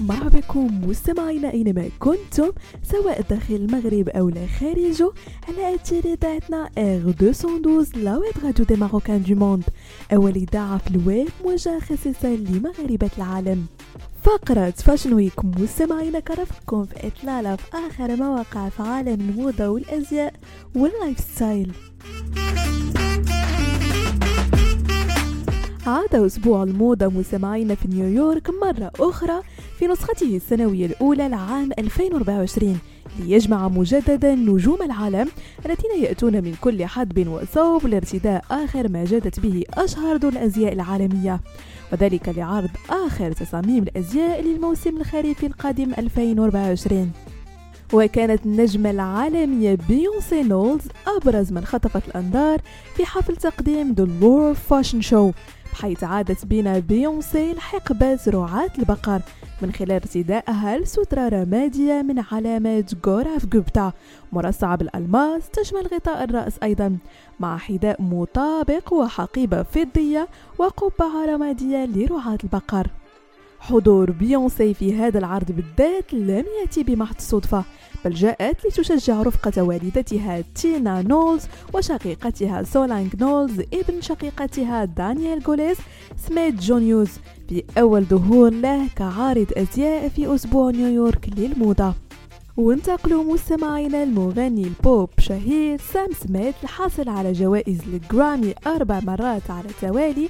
مرحبا بكم مستمعينا أينما كنتم سواء داخل المغرب أو لا خارجه على اثير اذاعتنا R 212 la web radio des Marocains du monde اول اذاعه في الويب موجهه خصيصا لمغاربة العالم. فقرة Fashion Week مستمعينا كنرافقكم في إطلالة في آخر ما وقع في عالم الموضة والأزياء وال lifestyle عاد أسبوع الموضة مستمعينا في نيويورك مرة أخرى في نسخته السنوية الأولى لعام 2024 ليجمع مجددا نجوم العالم الذين يأتون من كل حدب وصوب لارتداء آخر ما جادت به أشهر ذو الأزياء العالمية. وذلك لعرض آخر تصاميم الأزياء للموسم الخريفي القادم 2024 وكانت النجمة العالمية بيونسي نولز أبرز من خطفت الأنظار في حفل تقديم The Lure Fashion Show. بحيث عادت بنا بيونسي لحقبة رعاة البقر من خلال ارتدائها لسترة رمادية من علامة غوراف جوبتا مرصعة بالألماس تشمل غطاء الرأس أيضا مع حذاء مطابق وحقيبة فضية وقبعة رمادية لرعاة البقر. حضور بيونسي في هذا العرض بالذات لم يأتي بمحض الصدفة بل جاءت لتشجع رفقة والدتها تينا نولز وشقيقتها سولانج نولز ابن شقيقتها دانيال جوليس سميت جونيور في أول ظهور له كعارض أزياء في أسبوع نيويورك للموضة. وننتقلوا مستمعينا المغني البوب شهير سام سميث الحاصل على جوائز الجرامي أربع مرات على التوالي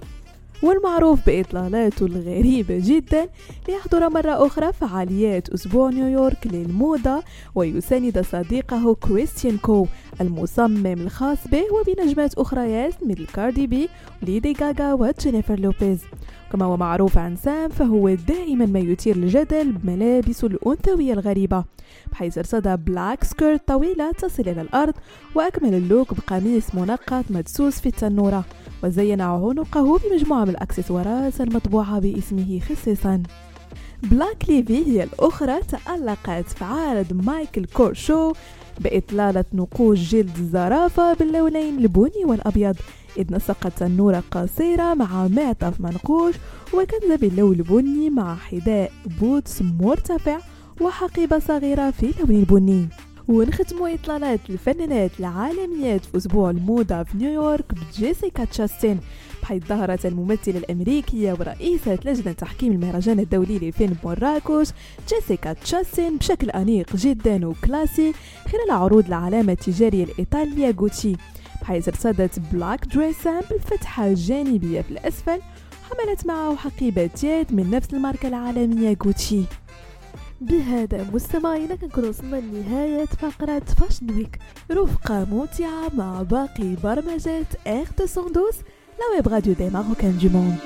والمعروف بإطلالاته الغريبة جدا ليحضر مرة أخرى فعاليات أسبوع نيويورك للموضة ويساند صديقه كريستيان كو المصمم الخاص به وبنجمات أخريات مثل كاردي بي وليدي غاغا وجينيفر لوبيز. كما هو معروف عن سام فهو دائما ما يثير الجدل بملابسه الأنثوية الغريبة بحيث ارتدى black skirt طويلة تصل إلى الأرض وأكمل ال look بقميص منقط مدسوس في التنورة وزين عنقه بمجموعة من الأكسسوارات المطبوعة باسمه خصيصا. بلايك ليفلي هي الأخرى تألقت في عرض مايكل كورس show بإطلالة نقوش جلد الزرافة باللونين البني والأبيض إذ نسقت تنورة قصيرة مع معطف منقوش وكنزة باللون البني مع حذاء boots مرتفع وحقيبة صغيرة في اللون البني. ونختموا إطلالات الفنانات العالميات في أسبوع الموضة في نيويورك بجيسيكا تشاستين بحيث ظهرت الممثلة الأمريكية ورئيسة لجنة تحكيم المهرجان الدولي لفيلم مراكش جيسيكا تشاستين بشكل أنيق جدا و classy خلال عروض العلامة التجارية الإيطالية غوتشي بحيث ارتدت black dress بالفتحة الجانبية في الأسفل حملت معه حقيبة يد من نفس الماركة العالمية غوتشي بهذا مستمعينا كنكون وصلنا لنهاية فقرة فاشن ويك رفقة ممتعة مع باقي برمجات R 212 la web radio des Marocains du monde